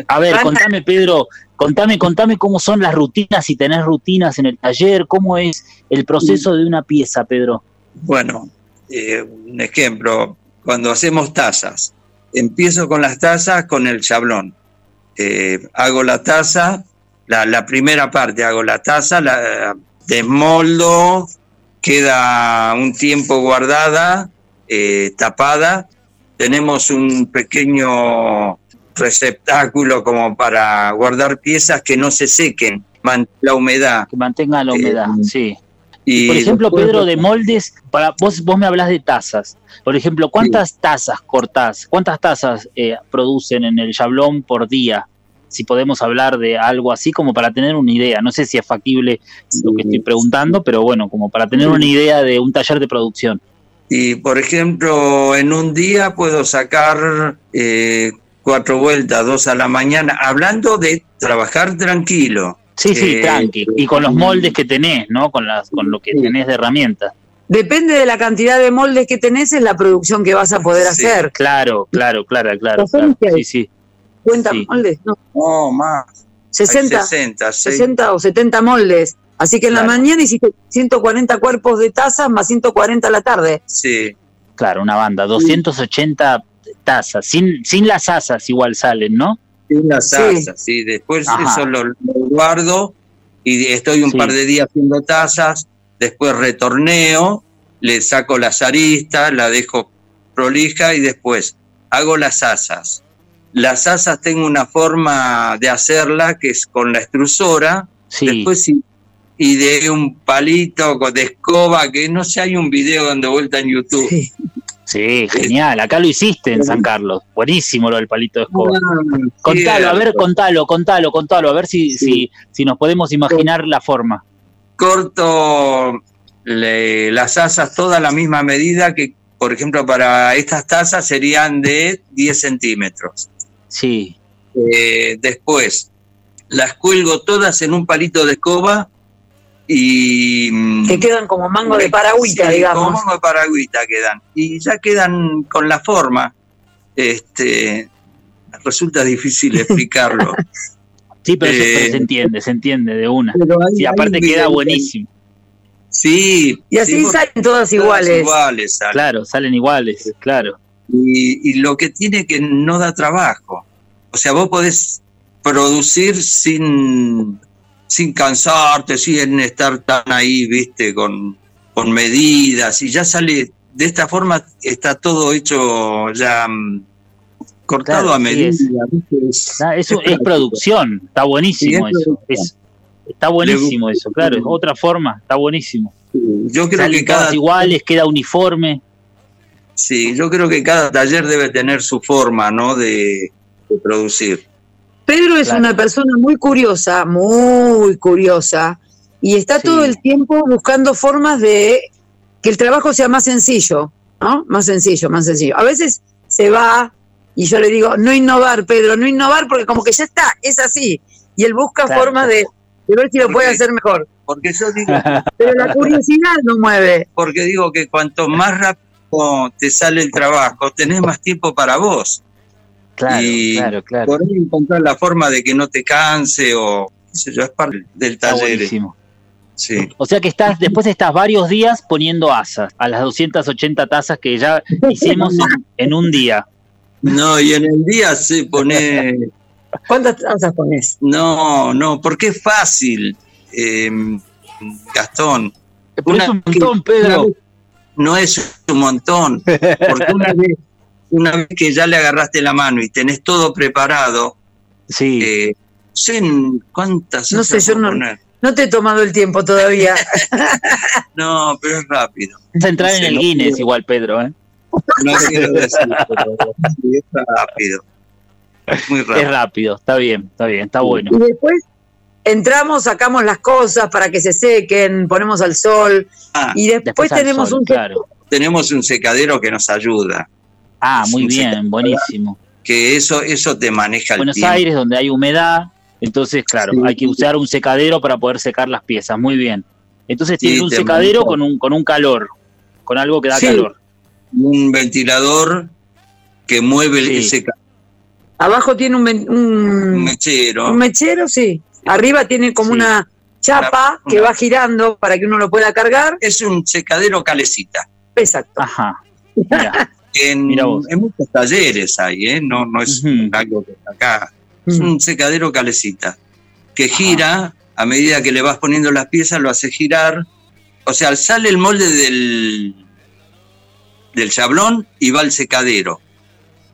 A ver, contame, Pedro, contame, contame cómo son las rutinas, si tenés rutinas en el taller, cómo es el proceso de una pieza, Pedro. Bueno, eh, un ejemplo, cuando hacemos tazas, empiezo con las tazas con el chablón. Eh, hago la taza, la, la primera parte hago la taza, la desmoldo, queda un tiempo guardada, eh, tapada. Tenemos un pequeño receptáculo como para guardar piezas que no se sequen, la humedad. Que mantenga la humedad, Eh, sí. Y Por ejemplo, Pedro, de moldes, para vos, vos me hablas de tazas. Por ejemplo, ¿cuántas tazas cortás? ¿Cuántas tazas eh, producen en el Yablón por día? Si podemos hablar de algo así como para tener una idea. No sé si es factible lo que estoy preguntando, pero bueno, como para tener una idea de un taller de producción. Y por ejemplo, en un día puedo sacar eh, cuatro vueltas, dos a la mañana, hablando de trabajar tranquilo. Sí, sí, Eh, tranqui. Y con los moldes que tenés, ¿no? Con, las, con lo que tenés de herramientas. Depende de la cantidad de moldes que tenés, es la producción que vas a poder Sí. hacer. Claro, claro, claro, claro. ¿Razón claro. Sí, sí. ¿Cuenta Sí. moldes? No, No, más. Hay 60, 60, sí. 60 o 70 moldes. Así que en la mañana hiciste 140 cuerpos de tazas más 140 a la tarde. Sí, Claro, una banda. 280 tazas. Sin, sin las asas igual salen, ¿no? sí, las Sí. tazas, sí. Después Ajá. eso lo, lo guardo y estoy un Sí. par de días haciendo tazas, después retorneo, le saco las aristas, la dejo prolija y después hago las asas. Las asas tengo una forma de hacerla que es con la extrusora, Sí. Después sí, y de un palito con- de escoba, que no sé, hay un video dando vuelta en YouTube. Sí. Sí, genial. Acá lo hiciste en San Carlos. Buenísimo lo del palito de escoba. Ah, Contalo, a ver, contalo, contalo, contalo, a ver si, Sí. si, si nos podemos imaginar la forma. Corto le- las asas toda la misma medida que, por ejemplo, para estas tazas serían de 10 centímetros. Sí, Eh, después las cuelgo todas en un palito de escoba y... mm, Que quedan como mango de paragüita, Sí, digamos. Como mango de paragüita quedan. Y ya quedan con la forma. Este, resulta difícil explicarlo. sí, pero, se, Eh, pero se entiende, se entiende de una. Sí, hay aparte queda buenísimo. Sí. Y así sí, salen todas todas iguales. iguales salen. Claro, salen iguales, claro. Y, y lo que tiene que no da trabajo. O sea, vos podés producir sin, sin cansarte, sin estar tan ahí, viste, con, con medidas. Y ya sale, de esta forma está todo hecho ya mm, cortado Claro, a medida. es. Es- Eso es práctico. producción, está buenísimo Sí, eso. Es, está buenísimo eso, claro, es otra forma, está buenísimo. Yo creo Salen que cada iguales, queda uniforme. sí, yo creo que cada taller debe tener su forma, ¿no? De, de producir. Pedro es Claro. una persona muy curiosa, muy curiosa, y está Sí. todo el tiempo buscando formas de que el trabajo sea más sencillo, ¿no? Más sencillo, más sencillo. A veces se va y yo le digo, no innovar, Pedro, no innovar porque como que ya está, es así. Y él busca Claro. formas de, de ver si lo puede hacer mejor. Porque yo digo, Pero la curiosidad no mueve. porque digo que cuanto más rápido te sale el trabajo, tenés más tiempo para vos. Claro, Y claro, claro. Por ahí encontrar la forma de que no te canse o qué sé yo, es parte del taller. Sí. O sea que estás, después estás varios días poniendo asas a las 280 tazas que ya hicimos en, en un día. No, y en el día se pone ¿Cuántas tazas pones? No, no, porque es fácil, eh, Gastón. Pero Una es un montón, Pedro. no es un montón, porque una vez, una vez que ya le agarraste la mano y tenés todo preparado, Sí. eh, no sé en cuántas No sé, yo no- poner. No te he tomado el tiempo todavía. No, pero es rápido. A entrar en el no Guinness quiero. igual, Pedro. ¿eh? No quiero decir, pero es rápido. Muy Es rápido. rápido, está bien, está bien, está bueno. Y después entramos, sacamos las cosas para que se sequen, ponemos al sol. Ah, Y después, tenemos sol, un claro. tenemos un secadero que nos ayuda, Ah, muy bien, buenísimo. que eso, eso te maneja el Buenos tiempo. Aires, donde hay humedad, entonces, claro, Sí. hay que usar un secadero para poder secar las piezas, muy bien. Entonces Sí, tienen un secadero maneja. con un, con un calor, con algo que da Sí. calor. un ventilador que mueve ese ca- Abajo tiene un, un un, mechero. un mechero, sí. Arriba tiene como Sí. una chapa Una- que una- va girando para que uno lo pueda cargar. Es un secadero calecita. Exacto. Ajá. Mira, En, en muchos talleres hay, ¿eh? No, no es algo que está acá. Es un secadero calecita que gira a medida que le vas poniendo las piezas, lo hace girar. O sea, sale el molde del, del chablón y va al secadero.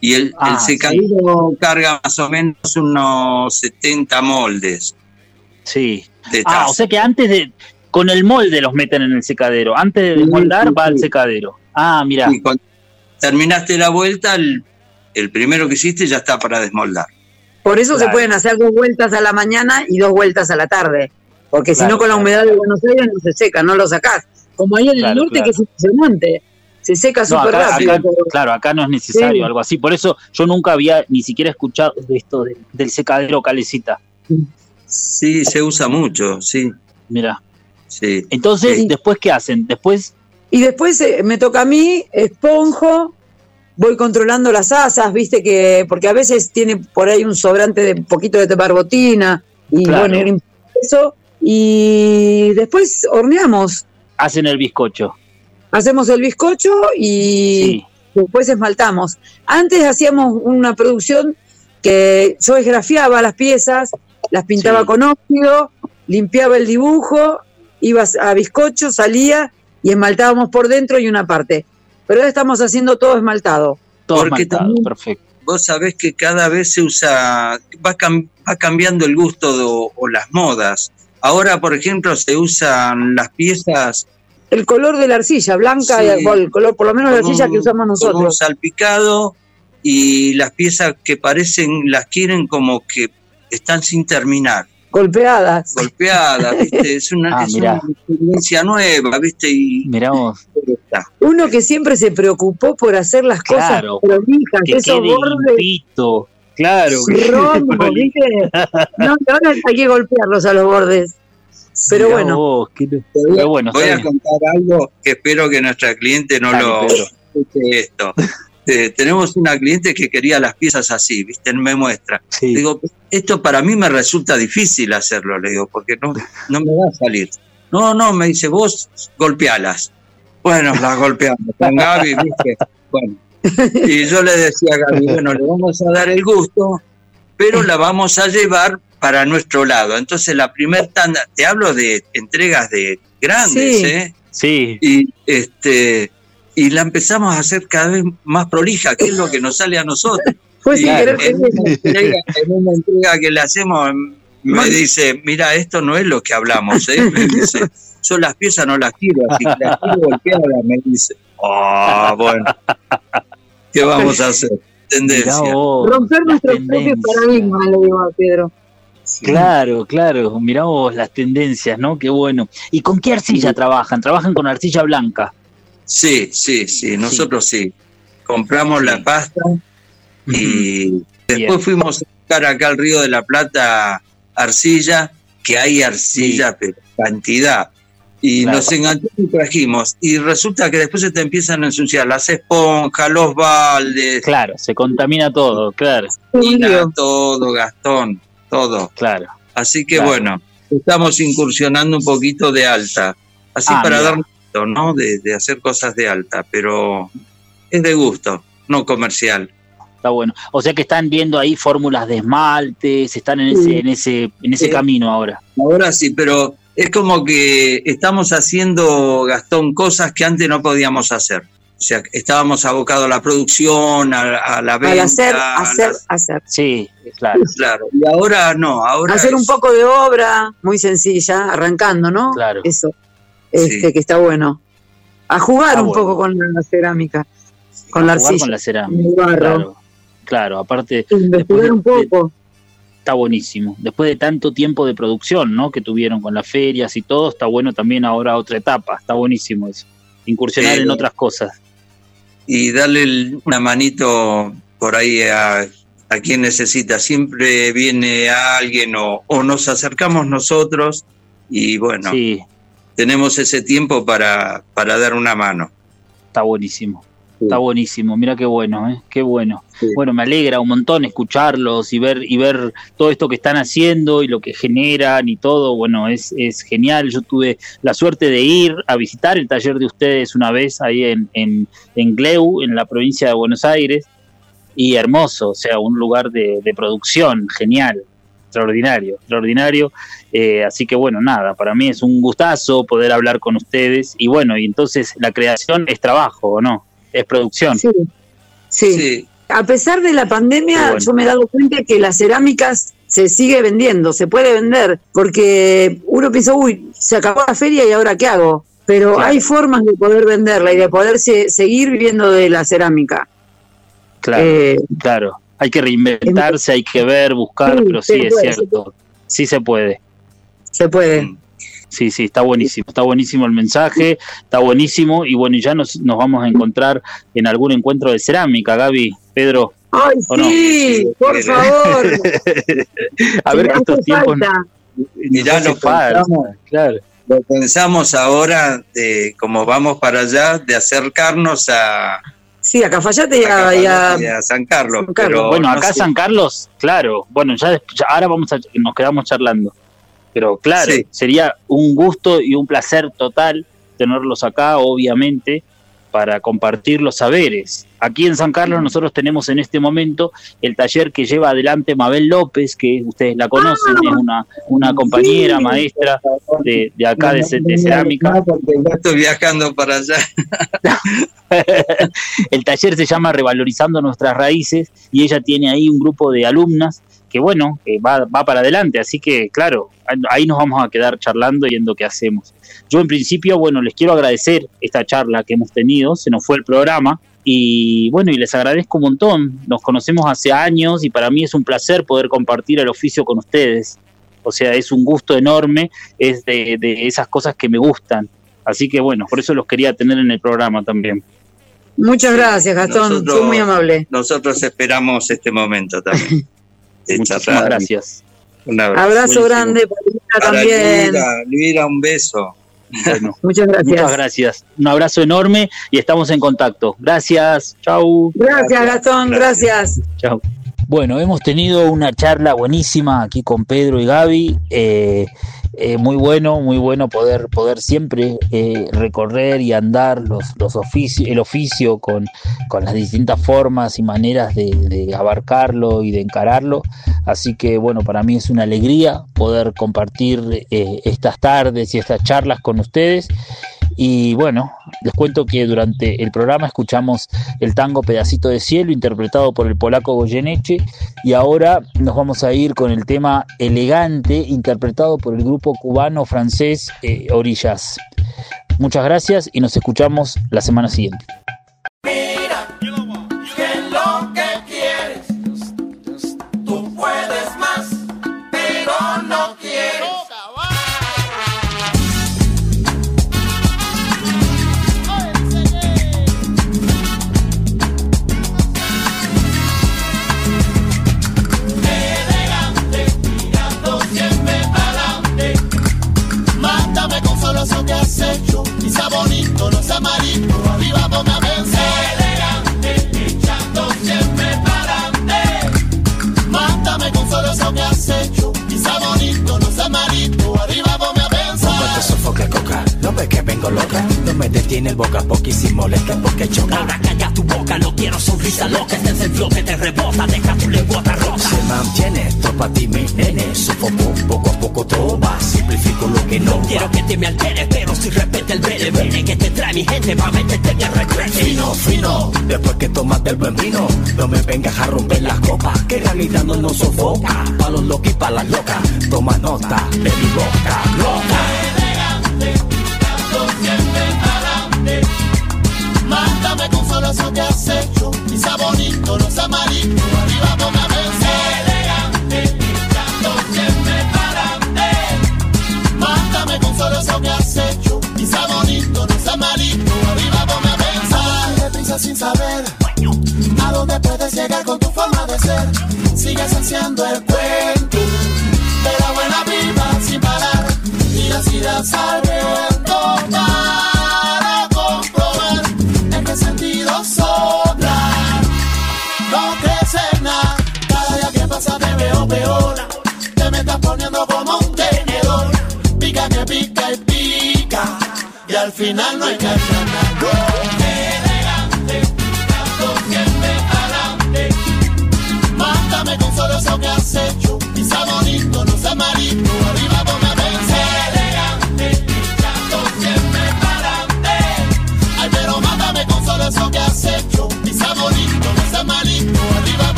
Y el, Ah, el secadero carga más o menos unos 70 moldes sí. Ah, o sea que antes de. Con el molde los meten en el secadero. Antes de Sí, sí, va al secadero. Ah, mira. Cuando terminaste la vuelta, el, el primero que hiciste ya está para desmoldar. Por eso se pueden hacer dos vueltas a la mañana y dos vueltas a la tarde. Porque si no, con la claro. humedad de Buenos Aires no se seca, no lo sacás. Como ahí en el Claro, norte, claro. que es impresionante. Se seca No, súper rápido. acá- claro, acá no es necesario Sí. algo así. Por eso yo nunca había ni siquiera escuchado de esto de- del secadero calecita. Sí, se usa mucho, sí, Mira. sí. Entonces, Sí. ¿después qué hacen? Después, Y después eh, me toca a mí, esponjo, voy controlando las asas, viste que, porque a veces tiene por ahí un sobrante de poquito de barbotina, y Claro. bueno, eso, y después horneamos, hacen el bizcocho. hacemos el bizcocho y Sí. después esmaltamos. Antes hacíamos una producción que yo esgrafiaba las piezas, las pintaba Sí. con óxido, limpiaba el dibujo, iba a bizcocho, salía y esmaltábamos por dentro y una parte. Pero ahora estamos haciendo todo esmaltado. Todo Porque esmaltado, también- perfecto. Vos sabés que cada vez se usa, va, cam- va cambiando el gusto de- o las modas. Ahora, por ejemplo, se usan las piezas El color de la arcilla, blanca, Sí. y el color, por lo menos la arcilla un- que usamos con un nosotros. salpicado y las piezas que parecen, las quieren como que están sin terminar, Golpeadas. golpeadas, ¿viste? Es una, Ah, es una experiencia nueva, ¿viste? Y Mirá vos, está. Uno que siempre se preocupó por hacer las Claro, cosas prolijas, que esos quede bordes limpito. Claro. rombos, ¿viste? No, ahora hay que golpearlos a los bordes. Pero Mirá bueno, vos, qué- voy, Pero bueno, voy está a bien. contar algo que espero que nuestra cliente no Dale, lo escuche esto. Eh, tenemos una cliente que quería las piezas así, ¿viste? Me muestra. Sí. Digo, esto para mí me resulta difícil hacerlo, le digo, porque no, no me va a salir. No, no, me dice, vos golpealas. Bueno, las golpeamos con Gaby, ¿viste? Bueno. Y yo le decía a Gaby, bueno, le vamos a dar el gusto, pero la vamos a llevar para nuestro lado. Entonces, la primer tanda, te hablo de entregas de grandes, Sí. ¿eh? Sí, Y este y la empezamos a hacer cada vez más prolija, que es lo que nos sale a nosotros. Fue Y sin querer en, una queriendo. entrega, en una entrega que le hacemos, me Bueno. dice, mira, esto no es lo que hablamos, ¿eh? Me dice, yo las piezas no las quiero, así que las quiero golpeadas, me dice. Ah, bueno. ¿Qué vamos a hacer? Tendencia. vos. Romper nuestro propio tendencia. paradigma, le digo a Pedro. Claro, claro, mirá vos las tendencias, ¿no? Qué bueno. ¿Y con qué arcilla trabajan? Trabajan con arcilla blanca. Sí, sí, sí, nosotros sí. Compramos la pasta y después fuimos a buscar acá al Río de la Plata arcilla, que hay arcilla, pero cantidad. Y nos enganchó y trajimos. Y resulta que después se te empiezan a ensuciar las esponjas, los baldes. Claro, se contamina todo, claro. todo, Gastón, todo. Claro. Así que bueno, estamos incursionando un poquito de alta. Así ah, para dar ¿no? De, hacer cosas de alta, pero es de gusto, no comercial. Está bueno. O sea que están viendo ahí fórmulas de esmaltes, están en ese, en ese, en ese camino ahora. Ahora sí, pero es como que estamos haciendo, Gastón, cosas que antes no podíamos hacer. O sea, estábamos abocados a la producción, a, la venta. Al hacer, hacer, hacer. Sí, claro. Claro. Y ahora no, ahora. Hacer un poco de obra muy sencilla, arrancando, ¿no? Claro. Eso este, que está bueno. A jugar un poco con la cerámica, con la arcilla. Con la cerámica. Claro, aparte. Investigar un poco. está buenísimo. Después de tanto tiempo de producción, ¿no? Que tuvieron con las ferias y todo, está bueno también ahora otra etapa. Está buenísimo eso. Incursionar en otras cosas. Y darle una manito por ahí a, a quien necesita. Siempre viene alguien o, o nos acercamos nosotros y bueno. Sí tenemos ese tiempo para, para dar una mano. Está buenísimo. Está buenísimo, mira qué bueno, ¿eh? qué bueno. Bueno, me alegra un montón escucharlos y ver y ver todo esto que están haciendo y lo que generan y todo. Bueno, es, es genial. Yo tuve la suerte de ir a visitar el taller de ustedes una vez ahí en, en, en Gleu, en la provincia de Buenos Aires, y hermoso, o sea, un lugar de, de producción genial extraordinario, extraordinario. Eh, así que bueno, nada, para mí es un gustazo poder hablar con ustedes y bueno, y entonces la creación es trabajo, ¿o no? Es producción. Sí, sí. A pesar de la pandemia, yo me he dado cuenta que las cerámicas se sigue vendiendo, se puede vender, porque uno piensa, uy, se acabó la feria y ahora qué hago. Pero hay formas de poder venderla y de poder seguir viviendo de la cerámica. Claro, eh, claro hay que reinventarse, hay que ver, buscar, pero sí, es cierto, sí se puede. Se puede. Sí, sí, está buenísimo, está buenísimo el mensaje, está buenísimo y bueno, ya nos, nos vamos a encontrar en algún encuentro de cerámica, Gaby, Pedro. Ay, sí, por favor. a ver estos tiempos. Mirá, lo pensamos, claro. lo pensamos ahora, de, como vamos para allá, de acercarnos a, Sí, a Cafayate y a, San Carlos. bueno, acá San Carlos, claro. Bueno, ya, ahora vamos a, nos quedamos charlando. Pero claro, sería un gusto y un placer total tenerlos acá, obviamente para compartir los saberes. Aquí en San Carlos nosotros tenemos en este momento el taller que lleva adelante Mabel López, que ustedes la conocen, es una, una compañera, maestra de, acá de, cerámica. estoy viajando para allá. el taller se llama Revalorizando Nuestras Raíces y ella tiene ahí un grupo de alumnas que bueno, que va, va para adelante, así que claro, ahí nos vamos a quedar charlando y viendo qué hacemos. Yo en principio, bueno, les quiero agradecer esta charla que hemos tenido, se nos fue el programa y bueno, y les agradezco un montón. Nos conocemos hace años y para mí es un placer poder compartir el oficio con ustedes. O sea, es un gusto enorme, es de, esas cosas que me gustan. Así que bueno, por eso los quería tener en el programa también. Muchas gracias, Gastón. Nosotros, muy amable. Nosotros esperamos este momento también. Muchas gracias. Un abrazo. grande para también. Luira, un beso. muchas gracias. Muchas gracias. Un abrazo enorme y estamos en contacto. Gracias. Chau. Gracias, Gastón. Gracias. Chau. Bueno, hemos tenido una charla buenísima aquí con Pedro y Gaby. Eh, eh, muy bueno, muy bueno poder, poder siempre eh, recorrer y andar los, los el oficio con, con, las distintas formas y maneras de, abarcarlo y de encararlo. Así que bueno, para mí es una alegría poder compartir estas tardes y estas charlas con ustedes. Y bueno, les cuento que durante el programa escuchamos el tango Pedacito de Cielo, interpretado por el polaco Goyeneche, y ahora nos vamos a ir con el tema Elegante, interpretado por el grupo cubano-francés eh, Orillas. Muchas gracias y nos escuchamos la semana siguiente. Has hecho. Bonito, no sea malito. Arriba vos me pensar. No te sofoca coca, no ves que vengo loca. No me detiene el boca poquísimo molesta porque choca. Ahora calla tu boca, no quiero sonrisa loca. Este es el flow que te rebota, deja tu lengua rota. Se mantiene esto pa' ti, mi nene. Sofoco poco a poco trova, simplifico lo que no. quiero que te me alteres, pero si repete el bene, bene que te trae mi gente pa' meterte en el regrete. Fino, fino, después que tomas del buen vino, no me vengas a romper las copas, que realidad no nos sofoca. Pa' los locos y pa' las locas, toma nota de mi boca, loca. Mándame con solo eso que has hecho. Quizá bonito, no sea malito. Arriba vos me Elegante, siempre adelante. Mándame con solo eso que has hecho. Quizá bonito, no sea malito. Arriba vos me de sin saber a dónde puedes llegar con tu forma de ser. Sigues haciendo el cuento de la buena vida sin parar. Las ideas al viento final no hay que Elegante, tanto que me. Mátame con solo eso que has hecho.